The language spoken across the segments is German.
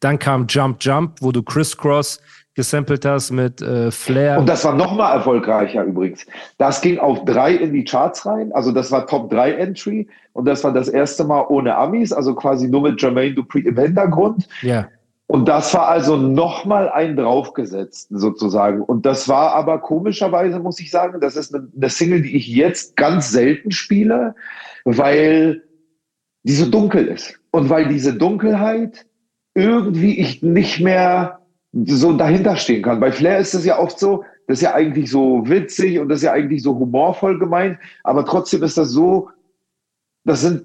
Dann kam Jump Jump, wo du Crisscross gesampelt hast mit äh, Flair. Und das war noch mal erfolgreicher übrigens. Das ging auf drei in die Charts rein. Also das war Top 3 Entry. Und das war das erste Mal ohne Amis, also quasi nur mit Jermaine Dupri im Hintergrund. Ja. Und das war also noch mal ein draufgesetzt sozusagen. Und das war aber komischerweise, muss ich sagen, das ist eine, eine Single, die ich jetzt ganz selten spiele, weil die so dunkel ist. Und weil diese Dunkelheit irgendwie ich nicht mehr so dahinter stehen kann. Bei Flair ist es ja oft so, das ist ja eigentlich so witzig und das ist ja eigentlich so humorvoll gemeint, aber trotzdem ist das so, das sind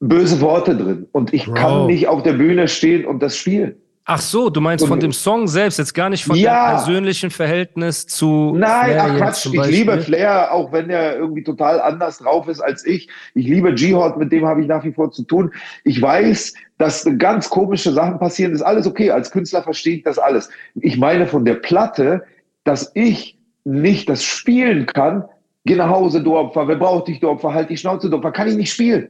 böse Worte drin und ich Bro. kann nicht auf der Bühne stehen und das spielen. Ach so, du meinst von dem Song selbst, jetzt gar nicht von Ja. dem persönlichen Verhältnis zu. Nein, Flair ach Quatsch, ich liebe Flair, auch wenn er irgendwie total anders drauf ist als ich. Ich liebe G-Hot, mit dem habe ich nach wie vor zu tun. Ich weiß, dass ganz komische Sachen passieren, ist alles okay. Als Künstler verstehe ich das alles. Ich meine von der Platte, dass ich nicht das spielen kann. Geh nach Hause, du Opfer. Wer braucht dich, du Opfer? Halt die Schnauze, du Opfer. Kann ich nicht spielen.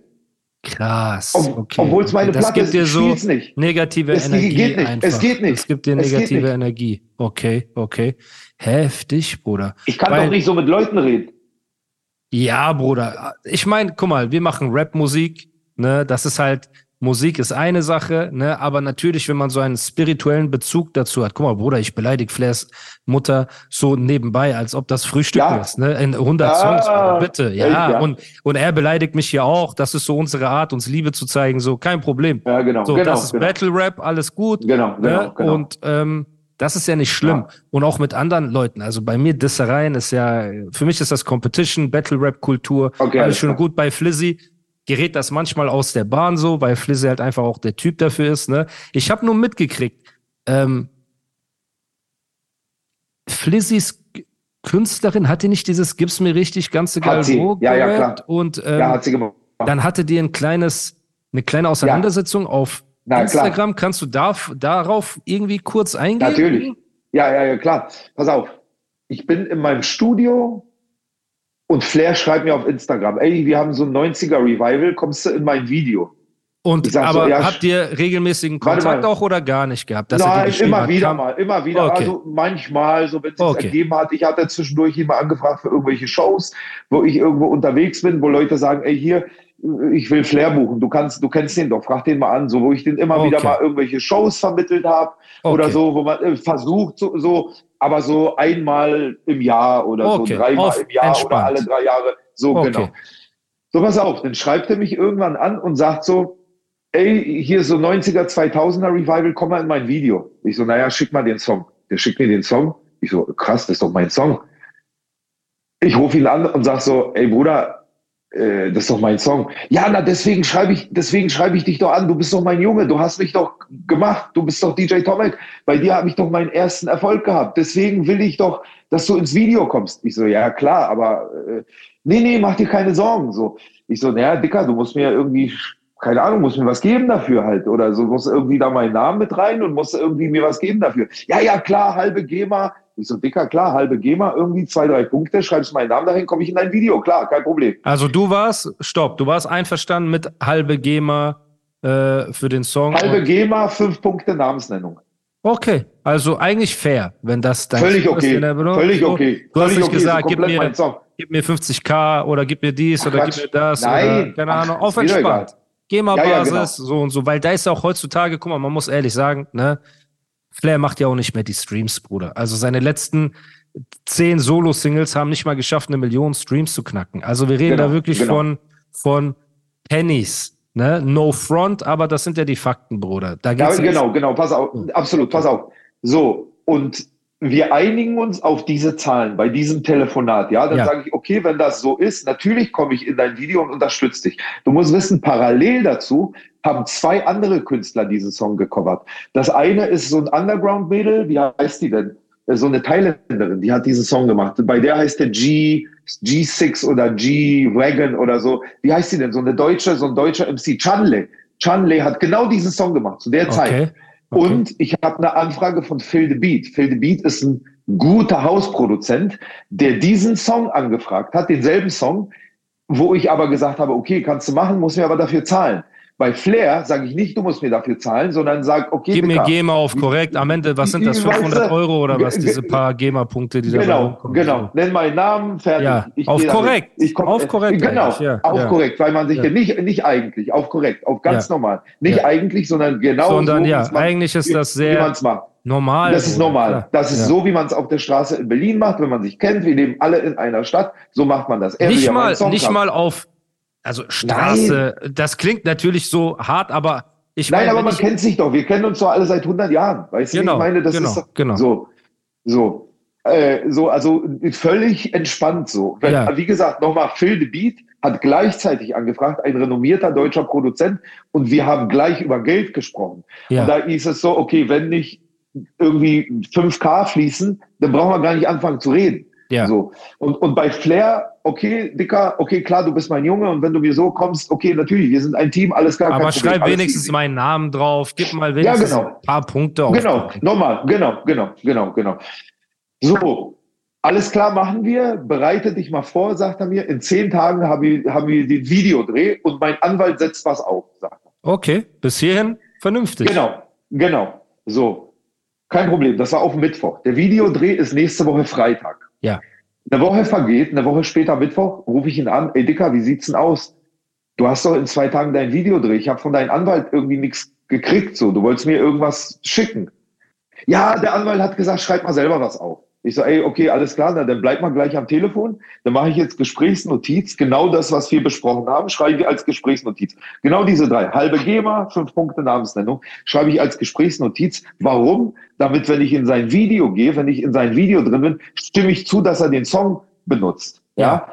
Krass. Okay. obwohl es meine das Platte gibt ist, dir so nicht. negative Es Energie geht nicht. einfach. Es geht nicht. Es gibt dir negative. Energie. Okay, okay. Heftig, Bruder. Ich kann Weil- doch nicht so mit Leuten reden. Ja, Bruder. Ich meine, guck mal, wir machen Rap-Musik, ne? Das ist halt, Musik ist eine Sache, ne? Aber natürlich, wenn man so einen spirituellen Bezug dazu hat, guck mal, Bruder, ich beleidige Flairs Mutter so nebenbei, als ob das Frühstück Ja. ist, ne? In 100 Ah, Songs, Bruder, bitte. Ja, ja. Und, und er beleidigt mich hier auch. Das ist so unsere Art, uns Liebe zu zeigen, so, kein Problem. Ja, genau. So, genau, das ist genau. Battle Rap, alles gut. Genau, genau, ne? genau. Und ähm, das ist ja nicht schlimm. Ja. Und auch mit anderen Leuten. Also bei mir Dissereien ist ja, für mich ist das Competition, Battle Rap Kultur. Okay, alles klar. gut. Bei Flizzy gerät das manchmal aus der Bahn so, weil Flizzy halt einfach auch der Typ dafür ist. Ne? Ich habe nur mitgekriegt, ähm, Flizzys Künstlerin hatte nicht dieses Gib's mir richtig ganze. Galvo Ja, ja, klar. und ähm, ja, hat sie gemacht. dann hatte die ein kleines, eine kleine Auseinandersetzung auf Na, klar. Instagram. Kannst du da, darauf irgendwie kurz eingehen? Natürlich. Ja, ja, ja, klar. Pass auf. Ich bin in meinem Studio und Flair schreibt mir auf Instagram, ey, wir haben so ein 90er Revival, kommst du in mein Video? Und sag so, aber ja, habt ihr regelmäßigen Kontakt auch oder gar nicht gehabt? dass Nein, immer hat? wieder Kam- mal, immer wieder. Okay. Also manchmal, so wenn es sich Okay. ergeben hat. Ich hatte zwischendurch mal angefragt für irgendwelche Shows, wo ich irgendwo unterwegs bin, wo Leute sagen, ey, hier, ich will Flair buchen. Du kannst, du kennst den doch, frag den mal an. So, wo ich den immer wieder Okay. mal irgendwelche Shows vermittelt habe oder Okay. so, wo man äh, versucht, so, so, aber so einmal im Jahr oder Okay, so dreimal auf im Jahr entspannt. oder alle drei Jahre. So, genau. So, pass auf, dann schreibt er mich irgendwann an und sagt so, ey, hier ist so 90er, 2000er Revival, komm mal in mein Video. Ich so, naja, schick mal den Song. Der schickt mir den Song. Ich so, krass, das ist doch mein Song. Ich rufe ihn an und sag so, ey Bruder, äh, das ist doch mein Song. Ja, na, deswegen schreibe ich, deswegen schreibe ich dich doch an. Du bist doch mein Junge. Du hast mich doch gemacht. Du bist doch DJ Tomek. Bei dir habe ich doch meinen ersten Erfolg gehabt. Deswegen will ich doch, dass du ins Video kommst. Ich so, ja klar, aber äh, nee, nee, mach dir keine Sorgen. So, ich so, naja, Dicker, du musst mir irgendwie, keine Ahnung, musst mir was geben dafür halt. Oder so, musst irgendwie da meinen Namen mit rein und musst irgendwie mir was geben dafür. Ja, ja, klar, halbe GEMA. Ich so, Dicker, klar, halbe GEMA, irgendwie zwei, drei Punkte, schreibst meinen Namen dahin, komme ich in dein Video. Klar, kein Problem. Also du warst, stopp, du warst einverstanden mit halbe GEMA äh, für den Song. Halbe GEMA, fünf Punkte Namensnennung. Okay, also eigentlich fair, wenn das dein Völlig Song ist, okay. den er benutzt. Völlig So, okay. Du hast Völlig nicht okay. gesagt, so gib mir, gib mir 50k oder gib mir dies Ach, oder Quatsch. gib mir das Nein. oder keine Ahnung, auf ist entspannt. GEMA-Basis, Ja, ja, genau. so und so, weil da ist ja auch heutzutage, guck mal, man muss ehrlich sagen, ne, Flair macht ja auch nicht mehr die Streams, Bruder. Also seine letzten zehn Solo-Singles haben nicht mal geschafft, eine Million Streams zu knacken. Also wir reden Genau, da wirklich genau. von, von Pennies, ne? No front, aber das sind ja die Fakten, Bruder. Da Ja, geht's genau, genau, pass auf, absolut, pass auf. So, und wir einigen uns auf diese Zahlen bei diesem Telefonat. Ja, dann Ja. sage ich, okay, wenn das so ist, natürlich komme ich in dein Video und unterstütze dich. Du musst wissen, parallel dazu haben zwei andere Künstler diesen Song gecovert. Das eine ist so ein Underground-Mädel, wie heißt die denn? Äh, So eine Thailänderin, die hat diesen Song gemacht. Bei der heißt der G, G6 oder G-Wagon oder so. Wie heißt die denn? So eine deutsche, so ein deutscher MC. Chanle. Chanle hat genau diesen Song gemacht, zu der Zeit. Okay. Okay. Und ich habe eine Anfrage von Phil the Beat. Phil the Beat ist ein guter Hausproduzent, der diesen Song angefragt hat, denselben Song, wo ich aber gesagt habe, okay, kannst du machen, muss mir aber dafür zahlen. Bei Flair sage ich nicht, du musst mir dafür zahlen, sondern sag, okay, Gib mir GEMA auf korrekt. Am Ende, was sind das? Weißt du, 500 Euro oder was? Diese paar GEMA-Punkte, die da Genau, rumkommen. genau. Nenn meinen Namen, fertig. Ja, Ich auf damit. korrekt. Ich komm, Auf korrekt Genau, ja, auf ja. korrekt, weil man sich Ja. ja. nicht, nicht eigentlich, auf korrekt, auf ganz Ja. normal. Nicht Ja. eigentlich, sondern genau Sondern so, ja, wie's man- eigentlich ist das sehr macht. normal. Das ist normal. klar. Das ist Ja. so, wie man es auf der Straße in Berlin macht, wenn man sich kennt. Wir leben alle in einer Stadt. So macht man das. Er Nicht ja mal, nicht haben. mal auf, also Straße. Das klingt natürlich so hart, aber ich Nein, meine, aber man ich, kennt sich doch. Wir kennen uns doch alle seit 100 Jahren. Weißt du, wie Genau, ich meine? Das genau, ist genau. so, so, äh, so, also völlig entspannt so. Wenn, Ja. Wie gesagt, nochmal, Phil the Beat hat gleichzeitig angefragt, ein renommierter deutscher Produzent, und wir haben gleich über Geld gesprochen. Ja. Und da hieß es so, okay, wenn nicht irgendwie 5K fließen, dann brauchen wir gar nicht anfangen zu reden. Ja. So. Und, und bei Flair, okay, Dicker, okay, klar, du bist mein Junge und wenn du mir so kommst, okay, natürlich, wir sind ein Team, alles klar. aber Problem, schreib alles wenigstens easy. meinen Namen drauf, gib mal wenigstens genau. ein paar Punkte auf. Genau, nochmal, genau, genau, genau, genau. So, alles klar machen wir, bereite dich mal vor, sagt er mir. In zehn Tagen haben wir, haben wir den Videodreh und mein Anwalt setzt was auf, sagt er. Okay, bis hierhin vernünftig. Genau, genau. So, kein Problem, das war auf Mittwoch. Der Videodreh ist nächste Woche Freitag. Ja. Eine Woche vergeht, eine Woche später Mittwoch, rufe ich ihn an, ey Dicker, wie sieht's denn aus? Du hast doch in zwei Tagen dein Videodreh. Ich habe von deinem Anwalt irgendwie nichts gekriegt. So, du wolltest mir irgendwas schicken. Ja, der Anwalt hat gesagt, schreib mal selber was auf. Ich so, ey, okay, alles klar, na, dann bleib mal gleich am Telefon. Dann mache ich jetzt Gesprächsnotiz. Genau das, was wir besprochen haben, schreibe ich als Gesprächsnotiz. Genau diese drei. Halbe GEMA, fünf Punkte Namensnennung, schreibe ich als Gesprächsnotiz. Warum? Damit, wenn ich in sein Video gehe, wenn ich in sein Video drin bin, stimme ich zu, dass er den Song benutzt. Ja.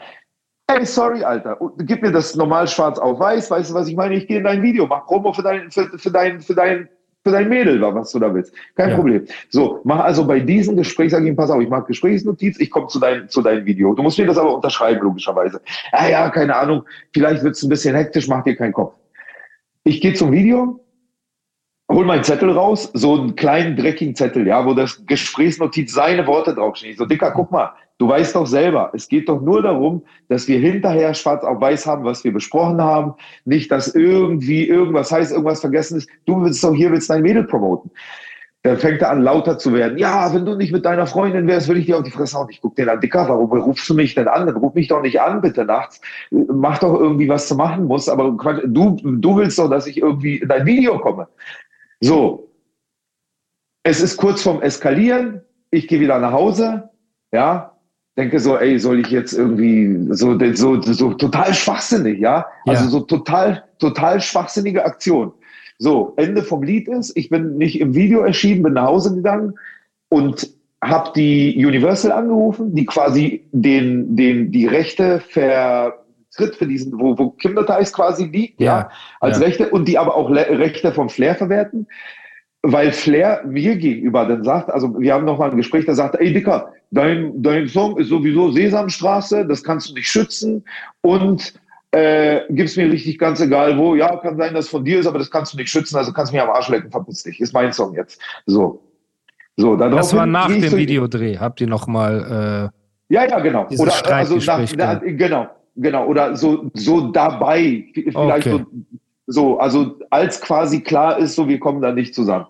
Ey, sorry, Alter. Gib mir das normal schwarz auf weiß. Weißt du, was ich meine? Ich gehe in dein Video, mach Promo für dein, für, für dein, für dein, für dein Mädel, was du da willst. Kein Ja. Problem. So, mach also bei diesem Gespräch, sag ich ihm, pass auf, ich mache Gesprächsnotiz, ich komme zu deinem, zu deinem Video. Du musst mir das aber unterschreiben, logischerweise. Ah ja, keine Ahnung, vielleicht wird's ein bisschen hektisch, mach dir keinen Kopf. Ich gehe zum Video, hol meinen Zettel raus, so einen kleinen dreckigen Zettel, ja, wo das Gesprächsnotiz seine Worte draufstehen. Ich so, Dicker, guck mal, du weißt doch selber, es geht doch nur darum, dass wir hinterher schwarz auf weiß haben, was wir besprochen haben. Nicht, dass irgendwie irgendwas heißt, irgendwas vergessen ist. Du willst doch hier, willst dein Mädel promoten. Dann fängt er an, lauter zu werden. Ja, wenn du nicht mit deiner Freundin wärst, würde ich dir auf die Fresse hauen. Ich guck den an, Dicker, warum rufst du mich denn an? Dann ruf mich doch nicht an, bitte nachts. Mach doch irgendwie, was du machen musst. Aber du, du willst doch, dass ich irgendwie in dein Video komme. So. Es ist kurz vorm Eskalieren. Ich gehe wieder nach Hause. Ja. Denke so, ey, soll ich jetzt irgendwie so, so, so total schwachsinnig, ja? Also Ja. so total, total schwachsinnige Aktion. So, Ende vom Lied ist, ich bin nicht im Video erschienen, bin nach Hause gegangen und habe die Universal angerufen, die quasi den, den, die Rechte vertritt für diesen, wo, wo Kinderteils quasi liegt, ja, Ja, als ja. Rechte und die aber auch Le Rechte vom Flair verwerten, weil Flair mir gegenüber dann sagt, also wir haben noch mal ein Gespräch, da sagt, ey Dicker, dein, dein Song ist sowieso Sesamstraße, das kannst du nicht schützen und äh, gib's mir richtig ganz egal wo. Ja, kann sein, dass von dir ist, aber das kannst du nicht schützen, also kannst du mir am Arsch lecken, verpiss dich. Ist mein Song jetzt. So. So, Das daraufhin war nach dem so- Videodreh. Habt ihr nochmal, Ja, ja, genau. Oder äh, also nach, na, genau, genau. Oder so, so dabei, vielleicht Okay. so, so, also als quasi klar ist, so wir kommen da nicht zusammen.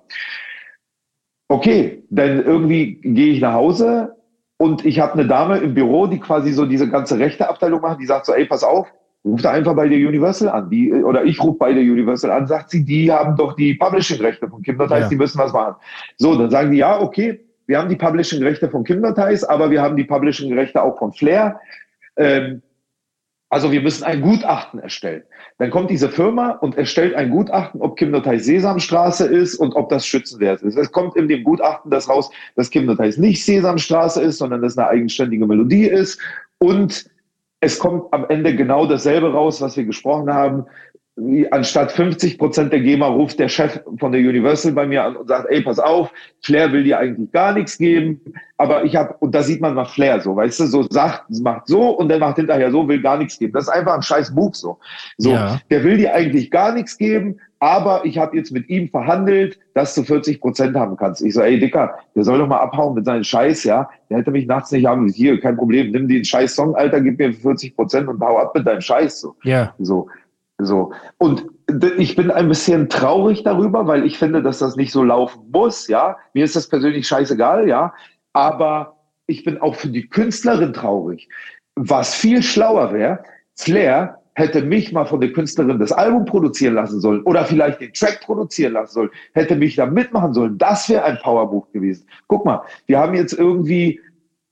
Okay, dann irgendwie gehe ich nach Hause und ich habe eine Dame im Büro, die quasi so diese ganze rechte Abteilung macht, die sagt so, ey, pass auf, ruf da einfach bei der Universal an. Die, oder ich rufe bei der Universal an, sagt sie, die haben doch die Publishing-Rechte von Kim. Heißt, Ja. die müssen was machen. So, dann sagen die, ja, okay, wir haben die Publishing-Rechte von Kim aber wir haben die Publishing-Rechte auch von Flair. Ähm, Also wir müssen ein Gutachten erstellen. Dann kommt diese Firma und erstellt ein Gutachten, ob Kimnotai Sesamstraße ist und ob das schützenwert ist. Es kommt in dem Gutachten das raus, dass Kimnotai nicht Sesamstraße ist, sondern dass eine eigenständige Melodie ist. Und es kommt am Ende genau dasselbe raus, was wir gesprochen haben anstatt 50 Prozent der GEMA ruft der Chef von der Universal bei mir an und sagt, ey, pass auf, Flair will dir eigentlich gar nichts geben, aber ich habe, und da sieht man mal Flair so, weißt du, so sagt, macht so und dann macht hinterher so, will gar nichts geben. Das ist einfach ein scheiß Move so. So, ja. der will dir eigentlich gar nichts geben, aber ich habe jetzt mit ihm verhandelt, dass du 40 Prozent haben kannst. Ich so, ey Dicker, der soll doch mal abhauen mit seinem Scheiß, ja. Der hätte mich nachts nicht haben. Hier, kein Problem, nimm den scheiß Song, Alter, gib mir 40 Prozent und hau ab mit deinem Scheiß. So. Ja. So. So. Und ich bin ein bisschen traurig darüber, weil ich finde, dass das nicht so laufen muss, ja. Mir ist das persönlich scheißegal, ja. Aber ich bin auch für die Künstlerin traurig. Was viel schlauer wäre, Flair hätte mich mal von der Künstlerin das Album produzieren lassen sollen oder vielleicht den Track produzieren lassen sollen, hätte mich da mitmachen sollen. Das wäre ein Powerbuch gewesen. Guck mal, wir haben jetzt irgendwie,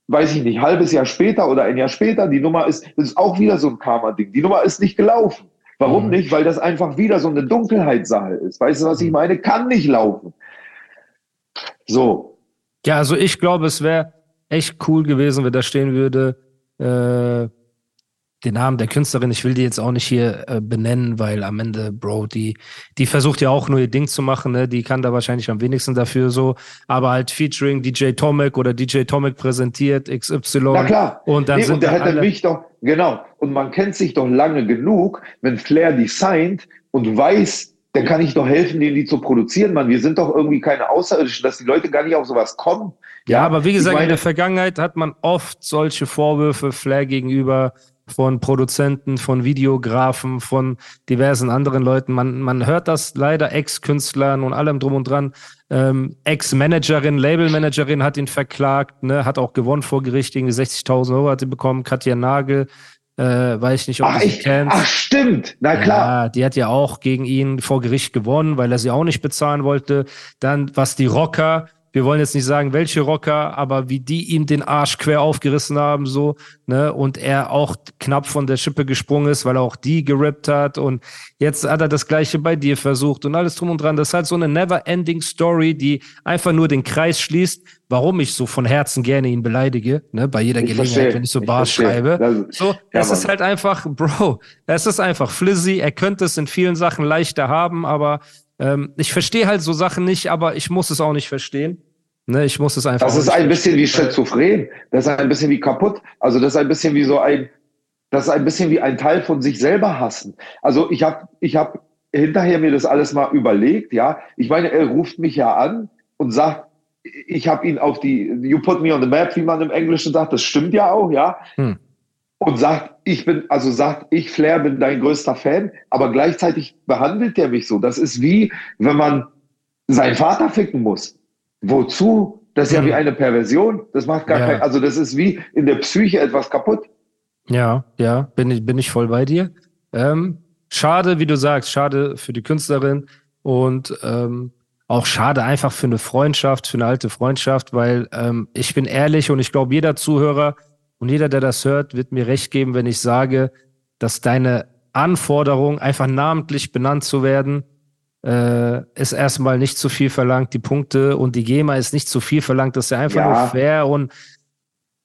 weiß ich nicht, halbes Jahr später oder ein Jahr später, die Nummer ist, das ist auch wieder so ein Karma-Ding. Die Nummer ist nicht gelaufen. Warum mhm. nicht? Weil das einfach wieder so eine Dunkelheitssache ist. Weißt du, was ich mhm. meine? Kann nicht laufen. So. Ja, also ich glaube, es wäre echt cool gewesen, wenn da stehen würde, äh, den Namen der Künstlerin, ich will die jetzt auch nicht hier äh, benennen, weil am Ende, Bro, die, die versucht ja auch nur ihr Ding zu machen, ne? Die kann da wahrscheinlich am wenigsten dafür so, aber halt featuring DJ Tomek oder DJ Tomek präsentiert, XY. Na klar. Und dann nee, sind und der hätte mich doch, genau. Und man kennt sich doch lange genug, wenn Flair die signed und weiß, dann kann ich doch helfen, denen die zu produzieren, Mann. Wir sind doch irgendwie keine Außerirdischen, dass die Leute gar nicht auf sowas kommen. Ja, ja aber wie gesagt, meine, in der Vergangenheit hat man oft solche Vorwürfe Flair gegenüber von Produzenten, von Videografen, von diversen anderen Leuten. Man, man hört das leider Ex-Künstlern und allem drum und dran. Ähm, Ex-Managerin, Labelmanagerin hat ihn verklagt, ne, hat auch gewonnen vor Gericht, irgendwie 60.000 Euro hat sie bekommen. Katja Nagel, äh, weiß ich nicht, ob ach, du sie kennst. Ach, stimmt, na klar. Ja, die hat ja auch gegen ihn vor Gericht gewonnen, weil er sie auch nicht bezahlen wollte. Dann, was die Rocker, wir wollen jetzt nicht sagen, welche Rocker, aber wie die ihm den Arsch quer aufgerissen haben, so, ne, und er auch knapp von der Schippe gesprungen ist, weil er auch die gerippt hat und jetzt hat er das Gleiche bei dir versucht und alles drum und dran. Das ist halt so eine never-ending Story, die einfach nur den Kreis schließt, warum ich so von Herzen gerne ihn beleidige, ne, bei jeder ich Gelegenheit, verstehe. wenn ich so Bars schreibe. Das, so, ja, es ist halt einfach, Bro, es ist einfach flizzy, er könnte es in vielen Sachen leichter haben, aber ähm, ich verstehe halt so Sachen nicht, aber ich muss es auch nicht verstehen. Ne, ich muss es einfach. Das ist ein bisschen wie schizophren. Das ist ein bisschen wie kaputt. Also das ist ein bisschen wie so ein, das ist ein bisschen wie ein Teil von sich selber hassen. Also ich habe, ich habe hinterher mir das alles mal überlegt. Ja, ich meine, er ruft mich ja an und sagt, ich habe ihn auf die, you put me on the map, wie man im Englischen sagt. Das stimmt ja auch, ja. Hm. Und sagt, ich bin, also sagt, ich Flair bin dein größter Fan, aber gleichzeitig behandelt der mich so. Das ist wie, wenn man seinen Vater ficken muss. Wozu? Das ist ja wie mhm. eine Perversion. Das macht gar ja. kein, also das ist wie in der Psyche etwas kaputt. Ja, ja, bin ich, bin ich voll bei dir. Ähm, schade, wie du sagst, schade für die Künstlerin und ähm, auch schade einfach für eine Freundschaft, für eine alte Freundschaft, weil ähm, ich bin ehrlich und ich glaube, jeder Zuhörer und jeder, der das hört, wird mir recht geben, wenn ich sage, dass deine Anforderung, einfach namentlich benannt zu werden, äh, ist erstmal nicht zu viel verlangt, die Punkte und die GEMA ist nicht zu viel verlangt, das ist ja einfach ja. nur fair und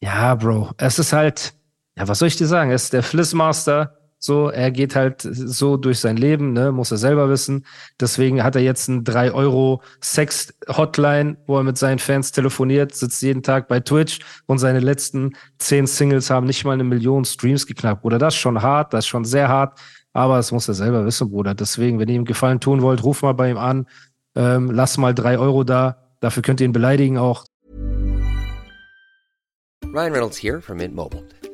ja, Bro, es ist halt, ja, was soll ich dir sagen? Es ist der Flissmaster, so, er geht halt so durch sein Leben, ne, muss er selber wissen. Deswegen hat er jetzt ein 3 Euro Sex-Hotline, wo er mit seinen Fans telefoniert, sitzt jeden Tag bei Twitch und seine letzten zehn Singles haben nicht mal eine Million Streams geknackt. Oder das ist schon hart, das ist schon sehr hart. Aber es muss er selber wissen, Bruder. Deswegen, wenn ihr ihm Gefallen tun wollt, ruft mal bei ihm an. Ähm, lasst mal drei Euro da. Dafür könnt ihr ihn beleidigen auch. Ryan Reynolds here from Mint Mobile.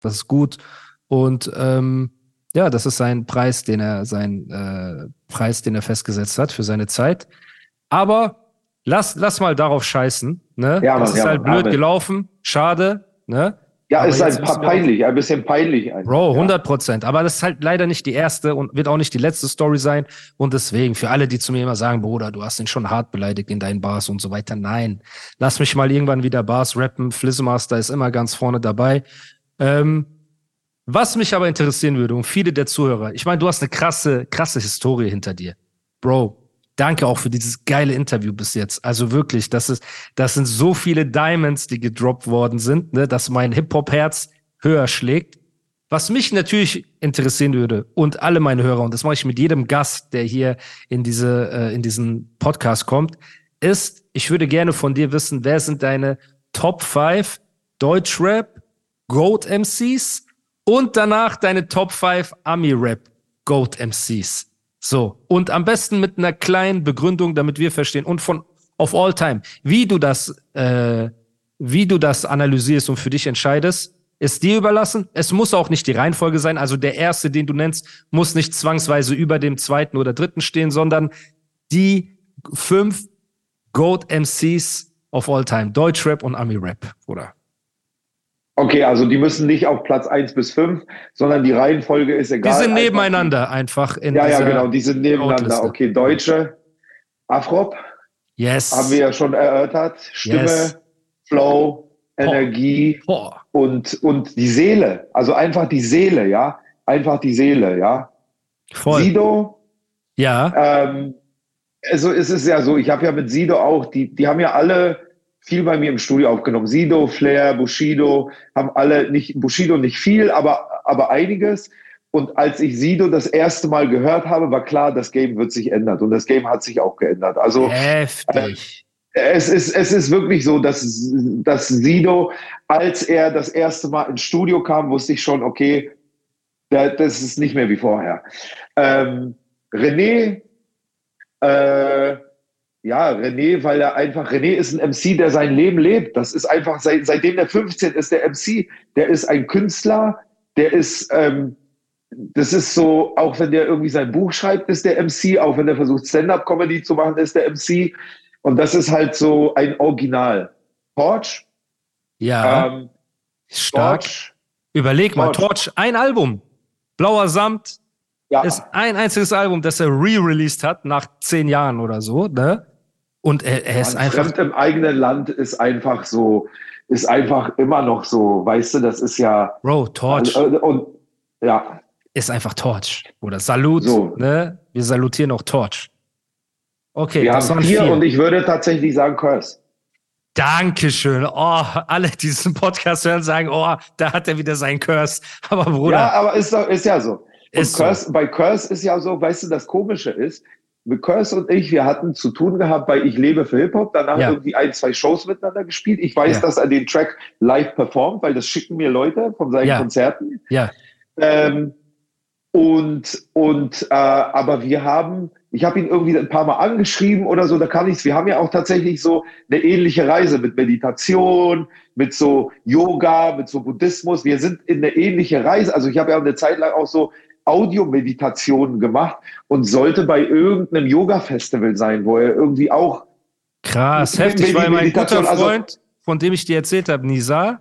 Das ist gut. Und ähm, ja, das ist sein Preis, den er, sein äh, Preis, den er festgesetzt hat für seine Zeit. Aber lass, lass mal darauf scheißen. Ne? Ja, das Mann, ist ja, halt blöd Amen. gelaufen. Schade. Ne? Ja, Aber ist halt peinlich, ein bisschen peinlich. eigentlich. Bro, ja. 100 Prozent. Aber das ist halt leider nicht die erste und wird auch nicht die letzte Story sein. Und deswegen, für alle, die zu mir immer sagen, Bruder, du hast ihn schon hart beleidigt in deinen Bars und so weiter. Nein. Lass mich mal irgendwann wieder Bars rappen. Flizzmaster ist immer ganz vorne dabei. Ähm, was mich aber interessieren würde und viele der Zuhörer, ich meine, du hast eine krasse, krasse Historie hinter dir. Bro, danke auch für dieses geile Interview bis jetzt. Also wirklich, das ist, das sind so viele Diamonds, die gedroppt worden sind, ne, dass mein Hip-Hop-Herz höher schlägt. Was mich natürlich interessieren würde und alle meine Hörer, und das mache ich mit jedem Gast, der hier in diese, äh, in diesen Podcast kommt, ist, ich würde gerne von dir wissen, wer sind deine Top 5 Deutschrap Goat MCs und danach deine Top 5 Ami-Rap Goat MCs. So. Und am besten mit einer kleinen Begründung, damit wir verstehen und von of all time, wie du das, äh, wie du das analysierst und für dich entscheidest, ist dir überlassen. Es muss auch nicht die Reihenfolge sein. Also der erste, den du nennst, muss nicht zwangsweise über dem zweiten oder dritten stehen, sondern die fünf Goat MCs of all time. Deutschrap und Ami-Rap, oder? Okay, also die müssen nicht auf Platz 1 bis 5, sondern die Reihenfolge ist Die egal. sind Einfach- nebeneinander einfach in Ja, ja, genau, die sind nebeneinander. Okay, Deutsche, Afrop, Yes. haben wir ja schon erörtert. Stimme, Yes. Flow, Energie Boah. und, und die Seele. Also einfach die Seele, ja. Einfach die Seele, ja. Voll. Sido, ja. ähm, also es ist ja so, ich habe ja mit Sido auch, die, die haben ja alle viel bei mir im Studio aufgenommen. Sido, Flair, Bushido, haben alle nicht, Bushido nicht viel, aber, aber einiges. Und als ich Sido das erste Mal gehört habe, war klar, das Game wird sich ändern. Und das Game hat sich auch geändert. Also Heftig. es ist, es ist wirklich so, dass, dass Sido, als er das erste Mal ins Studio kam, wusste ich schon, okay, da- das ist nicht mehr wie vorher. Ähm, René, äh, ja, René, weil er einfach, René ist ein MC, der sein Leben lebt. Das ist einfach, seit, seitdem der 15 ist, der MC, der ist ein Künstler, der ist, ähm, das ist so, auch wenn der irgendwie sein Buch schreibt, ist der MC, auch wenn er versucht, Stand-up-Comedy zu machen, ist der MC. Und das ist halt so ein Original. Torch, ja. ähm, Stark. Torch, Überleg mal, Torch. Torch, ein Album. Blauer Samt ja, ist ein einziges Album, das er re-released hat nach zehn Jahren oder so, ne? Und er, er ist einfach. Fremd im eigenen Land ist einfach so, ist einfach immer noch so, weißt du, das ist ja, Bro, Torch äh, und ja, ist einfach Torch. Oder Salut, So. ne? Wir salutieren auch Torch. Okay, wir das haben waren vier, vier. und ich würde tatsächlich sagen Curse. Dankeschön. Oh, alle, die diesen Podcast hören, sagen, oh, da hat er wieder seinen Curse. Aber Bruder, Ja, aber ist, doch, ist ja so. Und Ist so. Curse, Bei Curse ist ja so, weißt du, das Komische ist, Curse und ich, wir hatten zu tun gehabt bei Ich lebe für Hip-Hop, danach Ja. irgendwie ein, zwei Shows miteinander gespielt. Ich weiß, Ja. dass er den Track live performt, weil das schicken mir Leute von seinen Ja. Konzerten. ja, Ähm, und, und, äh, aber wir haben, ich habe ihn irgendwie ein paar Mal angeschrieben oder so, da kann nichts. Wir haben ja auch tatsächlich so eine ähnliche Reise mit Meditation, mit so Yoga, mit so Buddhismus. Wir sind in eine ähnliche Reise. Also ich habe ja eine Zeit lang auch so Audiomeditationen gemacht und sollte bei irgendeinem Yoga-Festival sein, wo er irgendwie auch krass, heftig, weil mein guter also- Freund, von dem ich dir erzählt habe, Nisa,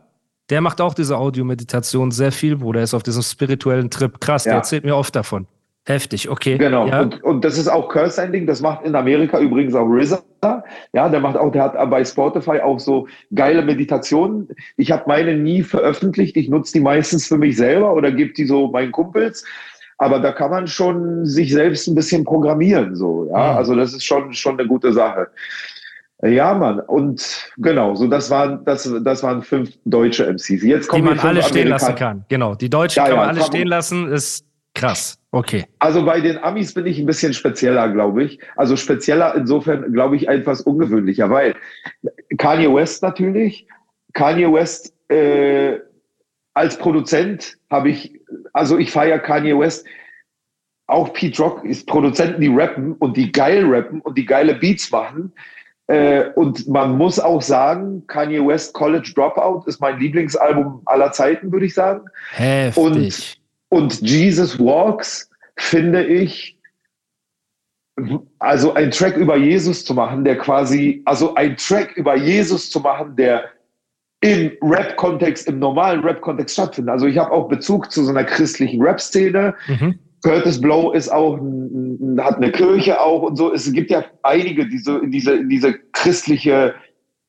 der macht auch diese Audiomeditation sehr viel, Bruder. Er ist auf diesem spirituellen Trip. Krass, der Ja. erzählt mir oft davon. Heftig, okay. Genau. Ja. Und, und das ist auch Curse sein Ding. Das macht in Amerika übrigens auch RZA. Ja, der macht auch, der hat bei Spotify auch so geile Meditationen. Ich habe meine nie veröffentlicht. Ich nutze die meistens für mich selber oder gebe die so meinen Kumpels. Aber da kann man schon sich selbst ein bisschen programmieren, so. Ja, Mhm. also das ist schon, schon eine gute Sache. Ja, Mann. Und genau, so das waren, das, das waren fünf deutsche MCs. Jetzt Die kommen man wir fünf alle stehen lassen kann. Genau. Die Deutschen Ja, kann man ja, alle stehen man- lassen, ist krass. Okay. Also bei den Amis bin ich ein bisschen spezieller, glaube ich. Also spezieller insofern, glaube ich, etwas ungewöhnlicher, weil Kanye West natürlich, Kanye West äh, als Produzent habe ich, also ich feiere Kanye West. Auch Pete Rock ist Produzenten, die rappen und die geil rappen und die geile Beats machen. Äh, und man muss auch sagen, Kanye West College Dropout ist mein Lieblingsalbum aller Zeiten, würde ich sagen. Heftig. Und Jesus Walks finde ich, also ein Track über Jesus zu machen, der quasi, also ein Track über Jesus zu machen, der im Rap-Kontext, im normalen Rap-Kontext stattfindet. Also ich habe auch Bezug zu so einer christlichen Rap-Szene. Mhm. Curtis Blow ist auch, hat eine Kirche auch und so. Es gibt ja einige, die so in diese, in diese christliche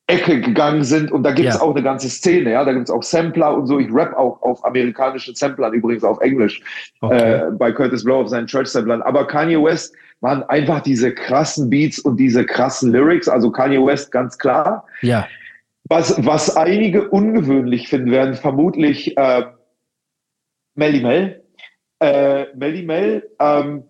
Ecke gegangen sind und da gibt es Ja. auch eine ganze Szene, ja, da gibt es auch Sampler und so. Ich rap auch auf amerikanischen Samplern, übrigens auf Englisch, Okay. äh, bei Curtis Blow auf seinen Church-Samplern. Aber Kanye West waren einfach diese krassen Beats und diese krassen Lyrics, also Kanye West ganz klar. Ja. Was, was einige ungewöhnlich finden werden, vermutlich äh, Melly Mel. Äh, Melly Mel, ähm,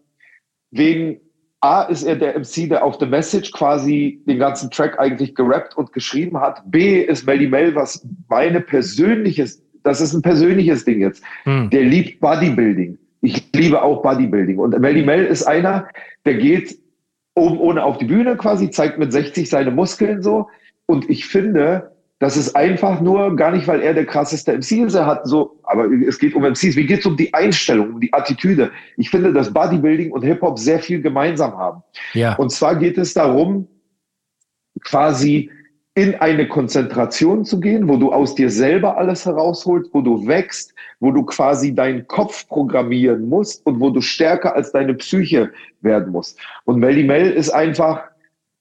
wegen A ist er der MC, der auf The Message quasi den ganzen Track eigentlich gerappt und geschrieben hat. B ist Melly Mel, was meine persönliches, das ist ein persönliches Ding jetzt. Hm. Der liebt Bodybuilding. Ich liebe auch Bodybuilding. Und Melly Mel ist einer, der geht oben ohne auf die Bühne quasi, zeigt mit 60 seine Muskeln so. Und ich finde, das ist einfach nur, gar nicht, weil er der krasseste MC ist, er hat so, aber es geht um MCs, wie geht es um die Einstellung, um die Attitüde? Ich finde, dass Bodybuilding und Hip-Hop sehr viel gemeinsam haben. Ja. Und zwar geht es darum, quasi in eine Konzentration zu gehen, wo du aus dir selber alles herausholst, wo du wächst, wo du quasi deinen Kopf programmieren musst und wo du stärker als deine Psyche werden musst. Und Melly Mel ist einfach,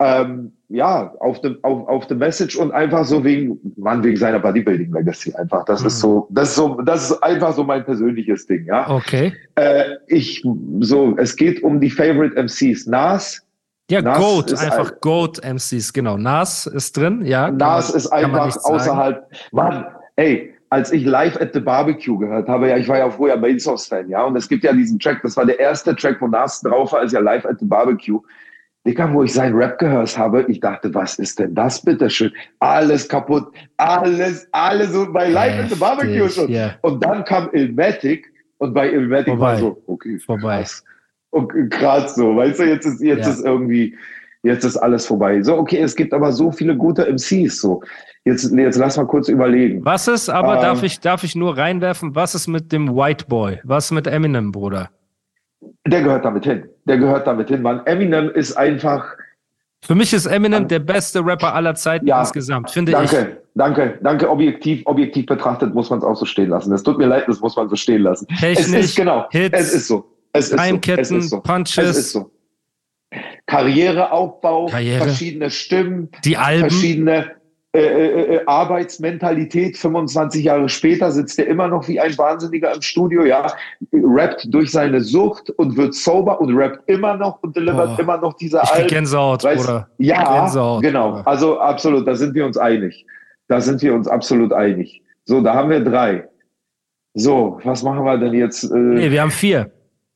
ähm, ja, auf dem, auf, auf dem Message und einfach so wegen, Mann, wegen seiner Bodybuilding Legacy einfach. Das ist so, das ist so, das ist einfach so mein persönliches Ding, ja. Okay. Äh, ich, so, es geht um die Favorite MCs. Nas, Ja, Nas Goat, einfach ein- Goat MCs, genau. Nas ist drin, ja. Nas man- ist man einfach außerhalb. Mann, ey, als ich live at the Barbecue gehört habe, ja, ich war ja vorher Mainsource-Fan, ja, und es gibt ja diesen Track, das war der erste Track, wo Nas drauf war, als ja live at the Barbecue. Digga, wo ich seinen Rap gehört habe, ich dachte, was ist denn das bitteschön? Alles kaputt, alles, alles so bei live at the Barbecue schon. ja. Und dann kam Ilmatic und bei Ilmatic war so, okay, Vorbei. krass. Und krass so, weißt du, jetzt ist, jetzt Ja. ist irgendwie, jetzt ist alles vorbei. So, okay, es gibt aber so viele gute MCs, so. Jetzt, jetzt lass mal kurz überlegen. Was ist, aber Ähm, darf, ich, darf ich nur reinwerfen, was ist mit dem White Boy? Was mit Eminem, Bruder? Der gehört damit hin. Der gehört damit hin, Mann. Eminem ist einfach, Für mich ist Eminem der beste Rapper aller Zeiten Ja. insgesamt, finde ich. danke, danke, danke, objektiv, objektiv betrachtet muss man es auch so stehen lassen. Es tut mir leid, das muss man so stehen lassen. es Technisch, ist genau, Hits, es ist so. Es ist so. Es ist so. Punches. Es ist so. Karriereaufbau, Karriere. verschiedene Stimmen, Die Alben. verschiedene äh, äh, äh, Arbeitsmentalität. 25 Jahre später sitzt er immer noch wie ein Wahnsinniger im Studio, ja, rappt durch seine Sucht und wird sober und rappt immer noch und delivert Boah. immer noch diese Ich Alben. Gänsehaut, Weißt- Bruder. Ja, Gänsehaut, genau. Bruder. Also absolut, da sind wir uns einig. Da sind wir uns absolut einig. So, da haben wir drei. So, was machen wir denn jetzt? Äh, Nee, wir haben vier.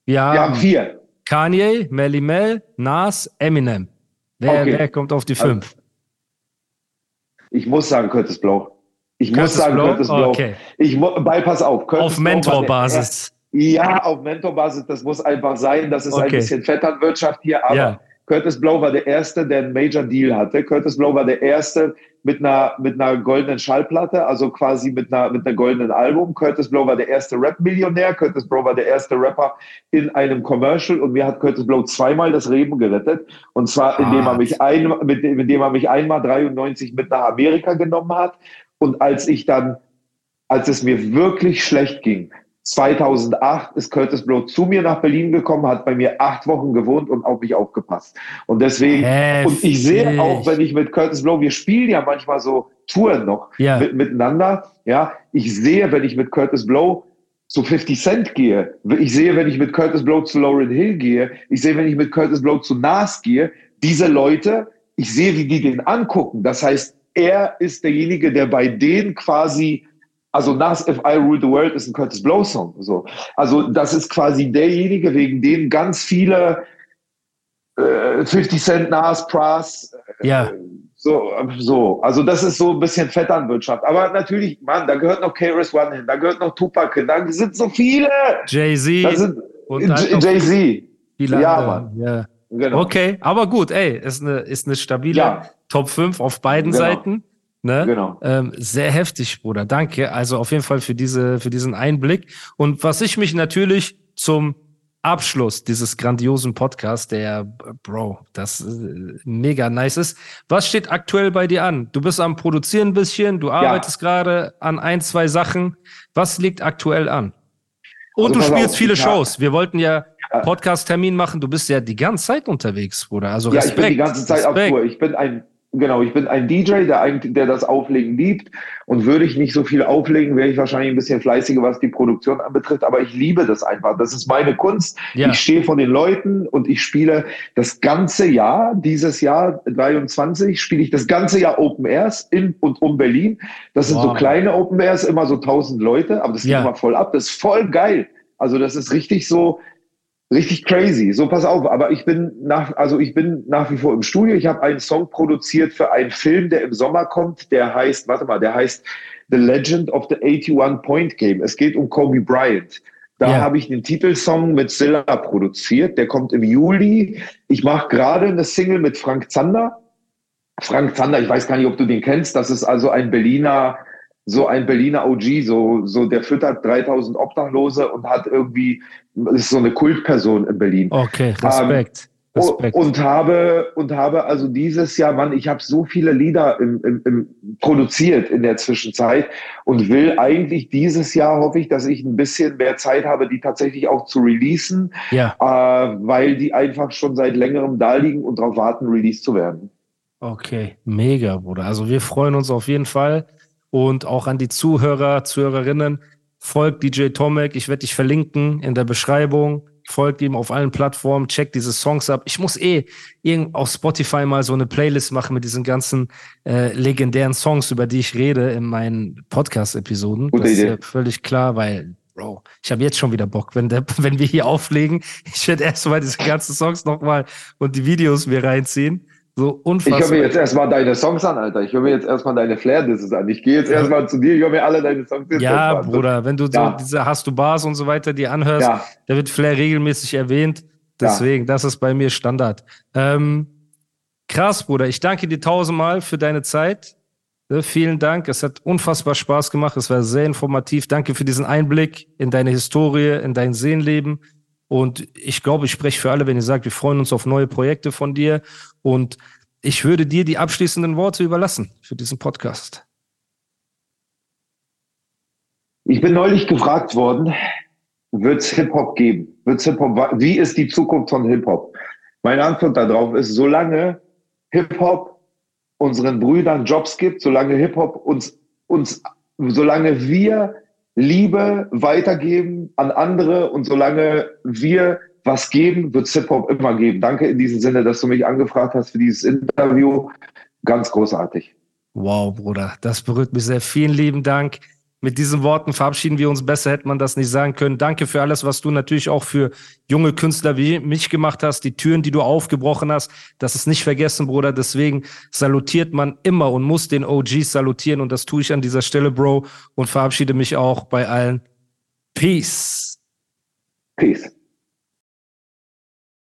Wir haben, wir haben vier. Kanye, Melly Mel, Nas, Eminem. Wer, Okay. wer kommt auf die Also, fünf? Ich muss sagen, Curtis Blow. Ich muss Curtis sagen, Blow? Curtis Blow. Okay. Ich bei, pass auf. Curtis auf Mentorbasis. Ja, auf Mentorbasis, das muss einfach sein. Das ist ein Okay. bisschen Vetternwirtschaft hier, aber Ja. Curtis Blow war der Erste, der einen Major Deal hatte. Curtis Blow war der Erste mit einer, mit einer goldenen Schallplatte, also quasi mit einer, mit einer goldenen Album. Curtis Blow war der erste Rap-Millionär. Curtis Blow war der erste Rapper in einem Commercial und mir hat Curtis Blow zweimal das Leben gerettet. Und zwar, indem er mich ein, mit, indem er mich einmal 93 mit nach Amerika genommen hat. Und als ich dann, als es mir wirklich schlecht ging, 2008 ist Curtis Blow zu mir nach Berlin gekommen, hat bei mir acht Wochen gewohnt und auf mich aufgepasst. Und deswegen, und ich sehe Heftig. auch, wenn ich mit Curtis Blow, wir spielen ja manchmal so Touren noch Ja. mit, miteinander, ja, ich sehe, wenn ich mit Curtis Blow zu 50 Cent gehe, ich sehe, wenn ich mit Curtis Blow zu Lauryn Hill gehe, ich sehe, wenn ich mit Curtis Blow zu Nas gehe, diese Leute ich sehe, wie die den angucken. Das heißt, er ist derjenige, der bei denen quasi, also Nas If I Rule the World ist ein Curtis Blow Song. So. Also das ist quasi derjenige, wegen dem ganz viele äh, 50 Cent, Nas, Pras, äh, ja. so, so. Also das ist so ein bisschen Vetternwirtschaft. Aber natürlich, Mann, da gehört noch KRS One hin, da gehört noch Tupac hin, da sind so viele. Jay-Z. Jay-Z. Ja, Mann. Ja. Genau. Okay, aber gut, ey, ist eine, ist eine stabile ja. Top 5 auf beiden genau. Seiten. Ne? Genau. Ähm, sehr heftig, Bruder. Danke. Also auf jeden Fall für diese, für diesen Einblick. Und was ich mich natürlich zum Abschluss dieses grandiosen Podcasts, der, Bro, das äh, mega nice ist. Was steht aktuell bei dir an? Du bist am Produzieren ein bisschen, du arbeitest ja. gerade an ein, zwei Sachen. Was liegt aktuell an? Und also, du spielst auf, viele Shows. Wir wollten ja Podcast-Termin machen. Du bist ja die ganze Zeit unterwegs, Bruder. Also Respekt. Ja, ich bin die ganze Zeit Respekt. auf Tour. Ich bin ein Genau, ich bin ein DJ, der eigentlich, der das Auflegen liebt. Und würde ich nicht so viel auflegen, wäre ich wahrscheinlich ein bisschen fleißiger, was die Produktion anbetrifft. Aber ich liebe das einfach. Das ist meine Kunst. Ja. Ich stehe von den Leuten und ich spiele das ganze Jahr, dieses Jahr 23, spiele ich das ganze Jahr Open Airs in und um Berlin. Das sind wow. so kleine Open Airs, immer so tausend Leute, aber das geht ja. immer voll ab. Das ist voll geil. Also das ist richtig so, richtig crazy. So, pass auf, aber ich bin nach, also ich bin nach wie vor im Studio. Ich habe einen Song produziert für einen Film, der im Sommer kommt, der heißt, warte mal, der heißt The Legend of the 81 Point Game. Es geht um Kobe Bryant. Da ja. habe ich den Titelsong mit Zilla produziert. Der kommt im Juli. Ich mache gerade eine Single mit Frank Zander. Frank Zander, ich weiß gar nicht, ob du den kennst. Das ist also ein Berliner so ein Berliner OG, so, so der füttert 3000 Obdachlose und hat irgendwie, ist so eine Kultperson in Berlin. Okay, Respekt. Ähm, Respekt. Und habe und habe also dieses Jahr, Mann, ich habe so viele Lieder im, im, im produziert in der Zwischenzeit und will eigentlich dieses Jahr hoffe ich, dass ich ein bisschen mehr Zeit habe, die tatsächlich auch zu releasen, ja. äh, weil die einfach schon seit längerem da liegen und darauf warten, released zu werden. Okay, mega, Bruder. Also wir freuen uns auf jeden Fall und auch an die Zuhörer, Zuhörerinnen. Folgt DJ Tomek. Ich werde dich verlinken in der Beschreibung. Folgt ihm auf allen Plattformen. Checkt diese Songs ab. Ich muss eh irgend auf Spotify mal so eine Playlist machen mit diesen ganzen äh, legendären Songs, über die ich rede in meinen Podcast-Episoden. Das ist ja völlig klar, weil Bro, ich habe jetzt schon wieder Bock, wenn, der, wenn wir hier auflegen. Ich werde erstmal diese ganzen Songs nochmal und die Videos mir reinziehen. So unfassbar. Ich höre mir jetzt erstmal deine Songs an, Alter. Ich höre mir jetzt erstmal deine Flair-Disses an. Ich gehe jetzt ja. erstmal zu dir, ich höre mir alle deine Songs an. Ja, Bruder, wenn du ja. so diese Hast du Bars und so weiter die anhörst, ja. da wird Flair regelmäßig erwähnt. Deswegen, das ist bei mir Standard. Ähm, krass, Bruder. Ich danke dir tausendmal für deine Zeit. Ja, vielen Dank. Es hat unfassbar Spaß gemacht. Es war sehr informativ. Danke für diesen Einblick in deine Historie, in dein Seelenleben. Und ich glaube, ich spreche für alle, wenn ihr sagt, wir freuen uns auf neue Projekte von dir. Und ich würde dir die abschließenden Worte überlassen für diesen Podcast. Ich bin neulich gefragt worden, wird es Hip-Hop geben? Wird's Hip -Hop, wie ist die Zukunft von Hip-Hop? Meine Antwort darauf ist, solange Hip-Hop unseren Brüdern Jobs gibt, solange Hip-Hop uns, uns, solange wir Liebe weitergeben an andere und solange wir was geben, wird Hip-Hop immer geben. Danke in diesem Sinne, dass du mich angefragt hast für dieses Interview. Ganz großartig. Wow, Bruder, das berührt mich sehr. Vielen lieben Dank. Mit diesen Worten verabschieden wir uns. Besser hätte man das nicht sagen können. Danke für alles, was du natürlich auch für junge Künstler wie mich gemacht hast, die Türen, die du aufgebrochen hast. Das ist nicht vergessen, Bruder. Deswegen salutiert man immer und muss den OGs salutieren. Und das tue ich an dieser Stelle, Bro. Und verabschiede mich auch bei allen. Peace. Peace.